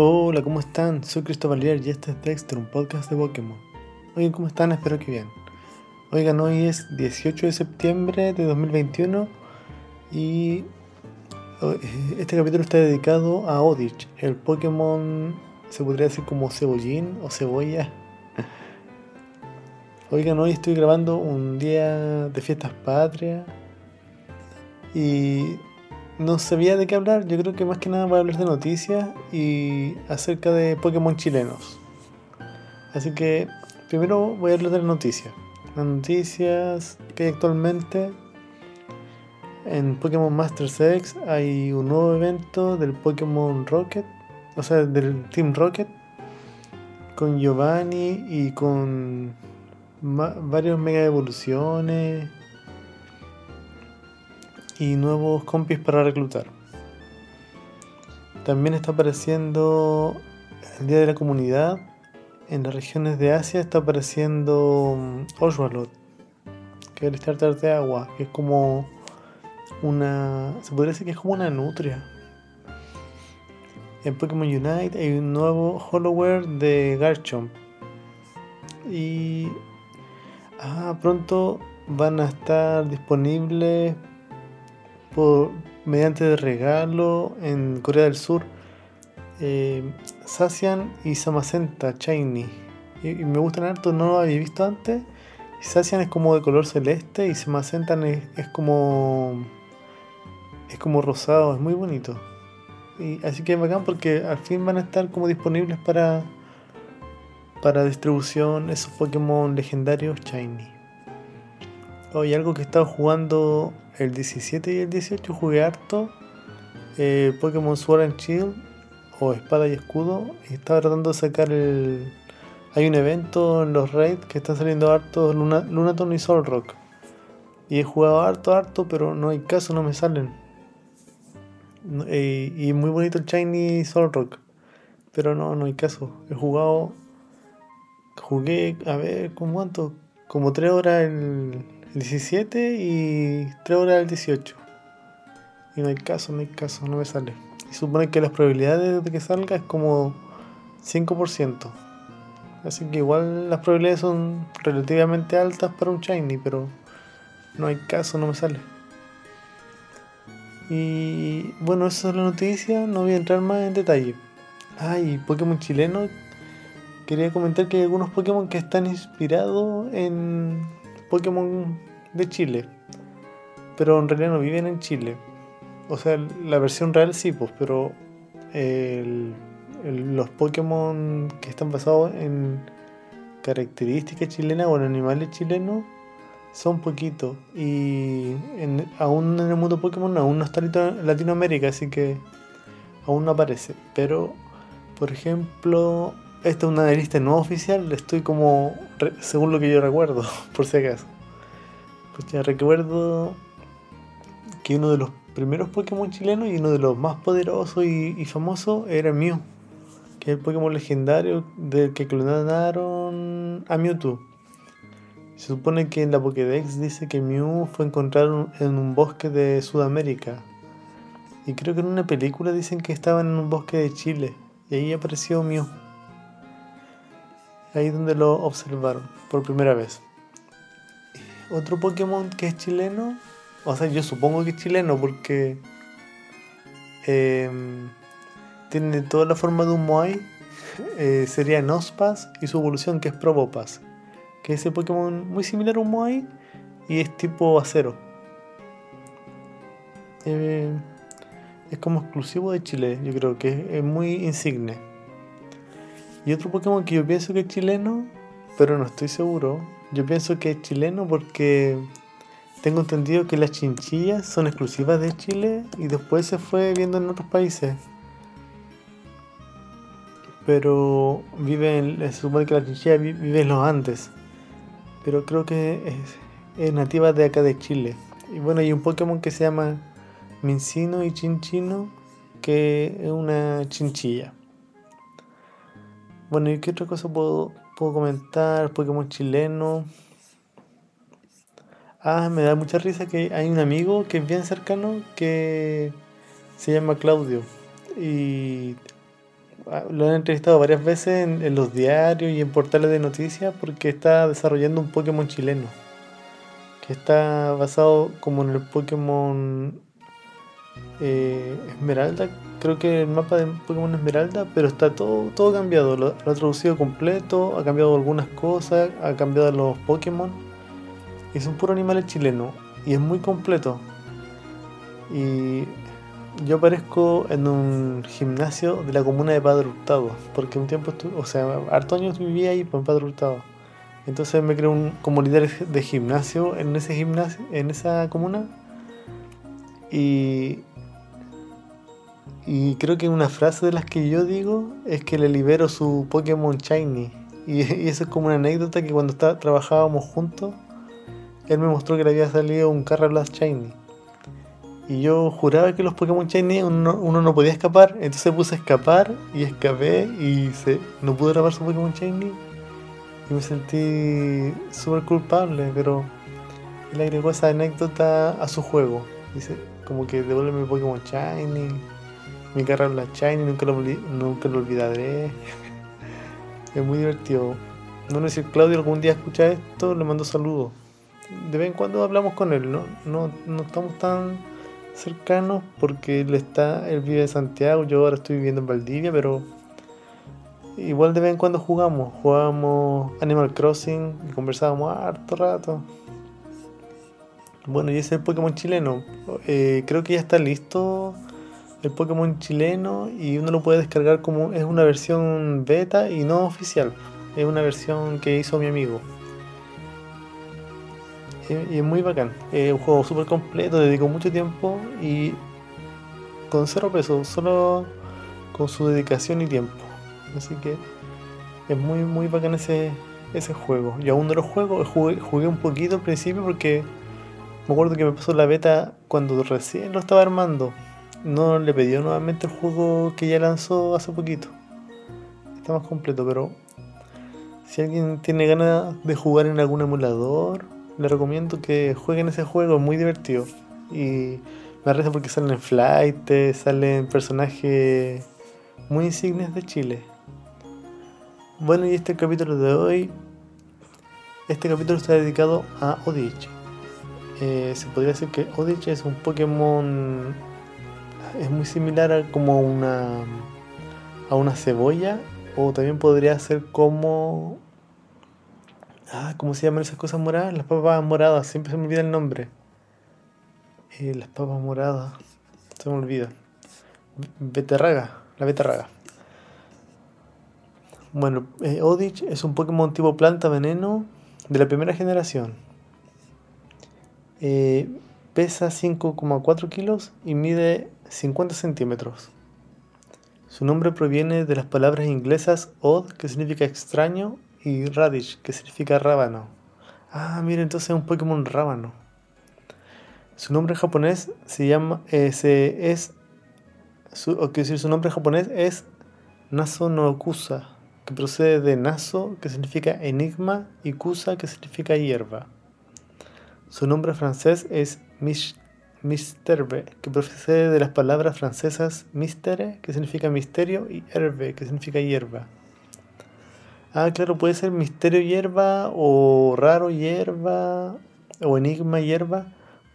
Hola, ¿cómo están? Soy Cristóbal Lier y este es Dexter, un podcast de Pokémon. Oigan, ¿cómo están? Espero que bien. Oigan, hoy es 18 de septiembre de 2021 y eh, este capítulo está dedicado a Odich, el Pokémon, se podría decir como cebollín o cebolla. Oigan, hoy estoy grabando un día de fiestas patrias y no sabía de qué hablar. Yo creo que más que nada voy a hablar de noticias y acerca de Pokémon chilenos. Así que primero voy a hablar de las noticias. Las noticias que hay actualmente en Pokémon Masters X hay un nuevo evento del Pokémon Rocket, o sea, del Team Rocket, con Giovanni y con varios mega evoluciones y nuevos compis para reclutar. También está apareciendo el Día de la Comunidad. En las regiones de Asia está apareciendo mm, Oswalot, que es el starter de agua, que es como una. Se podría decir que es como una nutria. En Pokémon Unite hay un nuevo Holloware de Garchomp. Y. Ah, pronto van a estar disponibles por, mediante regalo en Corea del Sur. Eh, y Samacenta Shiny. Y, me gustan harto, no lo había visto antes. Sacian es como de color celeste y Samacentan es, es como. es como rosado, es muy bonito. Y, así que es bacán porque al fin van a estar como disponibles para. para distribución esos Pokémon legendarios Shiny. Hoy algo que he estado jugando el 17 y el 18 jugué harto eh, Pokémon Sword and Shield o Espada y Escudo estaba tratando de sacar el... Hay un evento en los raids que están saliendo harto Luna, Lunaton y Solrock. Y he jugado harto, harto, pero no hay caso, no me salen. Eh, y muy bonito el Shiny Solrock. Pero no, no hay caso. He jugado... Jugué, a ver, ¿con cuánto? Como 3 horas el 17 y 3 horas el 18. Y no hay caso, no hay caso, no me sale. Y supone que las probabilidades de que salga es como 5%. Así que igual las probabilidades son relativamente altas para un shiny, pero no hay caso, no me sale. Y bueno, esa es la noticia, no voy a entrar más en detalle. Ay, Pokémon chileno. Quería comentar que hay algunos Pokémon que están inspirados en Pokémon de Chile. Pero en realidad no viven en Chile. O sea, la versión real sí, pues, pero los Pokémon que están basados en características chilenas o en animales chilenos son poquitos. Y aún en el mundo Pokémon aún no está en Latinoamérica, así que aún no aparece. Pero, por ejemplo, esta es una lista no oficial, estoy como, según lo que yo recuerdo, por si acaso. Pues ya recuerdo que uno de los primeros Pokémon chilenos y uno de los más poderosos y, famosos era Mew, que es el Pokémon legendario del que clonaron a Mewtwo. Se supone que en la Pokédex dice que Mew fue encontrado en un bosque de Sudamérica. Y creo que en una película dicen que estaba en un bosque de Chile. Y ahí apareció Mew ahí donde lo observaron por primera vez. Otro Pokémon que es chileno, o sea, yo supongo que es chileno porque em, tiene toda la forma de un Moai, eh, sería Nospas y su evolución que es Probopas, que es ese Pokémon muy similar a un Moai y es tipo acero. Eh, es como exclusivo de Chile, yo creo que es muy insigne. Y otro Pokémon que yo pienso que es chileno, pero no estoy seguro. Yo pienso que es chileno porque tengo entendido que las chinchillas son exclusivas de Chile y después se fue viendo en otros países. Pero vive en, se supone que la chinchilla vive en los Andes. Pero creo que es, es nativa de acá de Chile. Y bueno, hay un Pokémon que se llama Mincino y Chinchino, que es una chinchilla. Bueno, ¿y qué otra cosa puedo, puedo comentar? Pokémon chileno. Ah, me da mucha risa que hay un amigo que es bien cercano que se llama Claudio. Y ah, lo han entrevistado varias veces en, los diarios y en portales de noticias porque está desarrollando un Pokémon chileno. Que está basado como en el Pokémon eh, Esmeralda. Creo que el mapa de Pokémon Esmeralda, pero está todo, todo cambiado. Lo, ha traducido completo, ha cambiado algunas cosas, ha cambiado los Pokémon. Es un puro animal chileno y es muy completo. Y yo aparezco en un gimnasio de la comuna de Padre Hurtado, porque un tiempo o sea, harto años vivía ahí en Padre Hurtado. Entonces me creo un, como líder de gimnasio en ese gimnasio, en esa comuna. Y, y creo que una frase de las que yo digo es que le libero su Pokémon Shiny. Y, eso es como una anécdota que cuando está, trabajábamos juntos, él me mostró que le había salido un Blast Shiny. Y yo juraba que los Pokémon Shiny uno, no podía escapar. Entonces puse a escapar y escapé y se, no pude atrapar su Pokémon Shiny. Y me sentí súper culpable, pero él agregó esa anécdota a su juego. Dice, como que devuelve mi Pokémon Shiny, mi carrera Shiny, nunca lo, nunca lo olvidaré. es muy divertido. No sé si Claudio algún día escucha esto, le mando saludos. De vez en cuando hablamos con él, ¿no? No, no estamos tan cercanos porque él está, él vive en Santiago, yo ahora estoy viviendo en Valdivia, pero igual de vez en cuando jugamos, jugamos Animal Crossing y conversábamos harto rato. Bueno, y ese es el Pokémon chileno. Eh, creo que ya está listo el Pokémon chileno y uno lo puede descargar como es una versión beta y no oficial. Es una versión que hizo mi amigo y es muy bacán. Es un juego súper completo, dedico mucho tiempo y con cero pesos, solo con su dedicación y tiempo. Así que es muy, muy bacán ese, ese juego. Yo aún no lo juego, jugué, jugué un poquito al principio porque me acuerdo que me pasó la beta cuando recién lo estaba armando. No le pedí nuevamente el juego que ya lanzó hace poquito. Está más completo, pero si alguien tiene ganas de jugar en algún emulador les recomiendo que jueguen ese juego, es muy divertido. Y me reza porque salen flight, salen personajes muy insignes de Chile. Bueno, y este capítulo de hoy, este capítulo está dedicado a Odich. Eh, se podría decir que Odich es un Pokémon, es muy similar a como una, a una cebolla, o también podría ser como Ah, ¿cómo se llaman esas cosas moradas? Las papas moradas, siempre se me olvida el nombre. Eh, las papas moradas, se me olvida. Beterraga, la beterraga. Bueno, eh, Odich es un Pokémon tipo planta veneno de la primera generación. Eh, pesa 5,4 kilos y mide 50 centímetros. Su nombre proviene de las palabras inglesas odd, que significa extraño, y Radish, que significa rábano. Ah, mira, entonces es un Pokémon rábano. Su nombre japonés se llama. Eh, es. Su, o decir, su nombre japonés es Naso no Kusa, que procede de Naso, que significa enigma, y Kusa, que significa hierba. Su nombre francés es Misterbe, que procede de las palabras francesas mistere, que significa misterio, y herbe, que significa hierba. Ah, claro, puede ser misterio hierba o raro hierba o enigma hierba,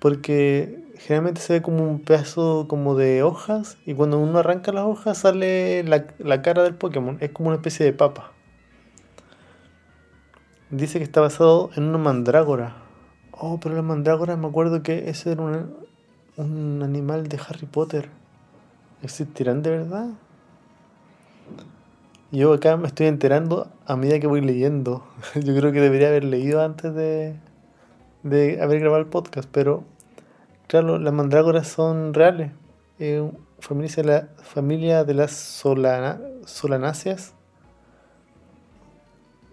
porque generalmente se ve como un pedazo como de hojas y cuando uno arranca las hojas sale la, cara del Pokémon, es como una especie de papa. Dice que está basado en una mandrágora. Oh, pero la mandrágora me acuerdo que ese era un, un animal de Harry Potter. ¿Existirán de verdad? Yo acá me estoy enterando a medida que voy leyendo. Yo creo que debería haber leído antes de, de haber grabado el podcast, pero claro, las mandrágoras son reales. Eh, familia, de la familia de las solanáceas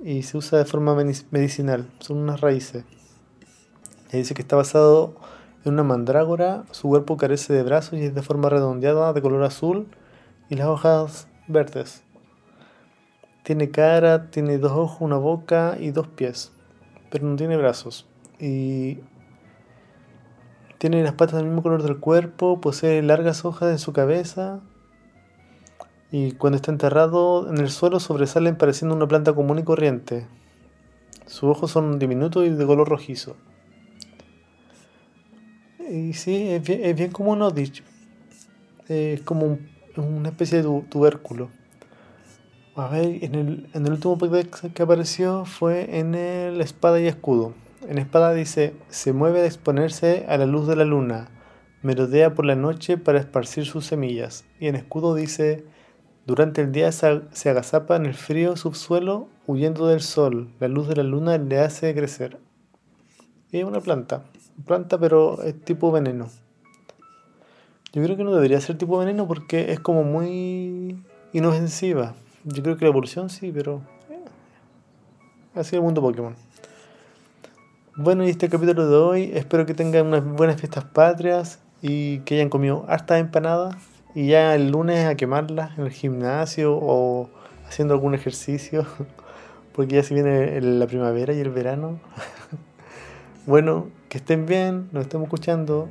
y se usa de forma medicinal. Son unas raíces. Y dice que está basado en una mandrágora, su cuerpo carece de brazos y es de forma redondeada, de color azul, y las hojas verdes. Tiene cara, tiene dos ojos, una boca y dos pies, pero no tiene brazos. Y tiene las patas del mismo color del cuerpo, posee largas hojas en su cabeza Y cuando está enterrado en el suelo sobresalen pareciendo una planta común y corriente. Sus ojos son diminutos y de color rojizo. Y sí, es bien, es bien como un Odich. Es como una especie de tubérculo. A ver, en el, en el último podcast que apareció fue en el Espada y Escudo. En Espada dice, se mueve de exponerse a la luz de la luna, merodea por la noche para esparcir sus semillas. Y en Escudo dice, durante el día se agazapa en el frío subsuelo huyendo del sol. La luz de la luna le hace crecer. Y es una planta. Planta pero es tipo veneno. Yo creo que no debería ser tipo veneno porque es como muy inofensiva. Yo creo que la evolución sí, pero. Eh, así el mundo Pokémon. Bueno, y este capítulo de hoy, espero que tengan unas buenas fiestas patrias y que hayan comido hartas empanadas y ya el lunes a quemarlas en el gimnasio o haciendo algún ejercicio, porque ya se viene la primavera y el verano. Bueno, que estén bien, nos estamos escuchando.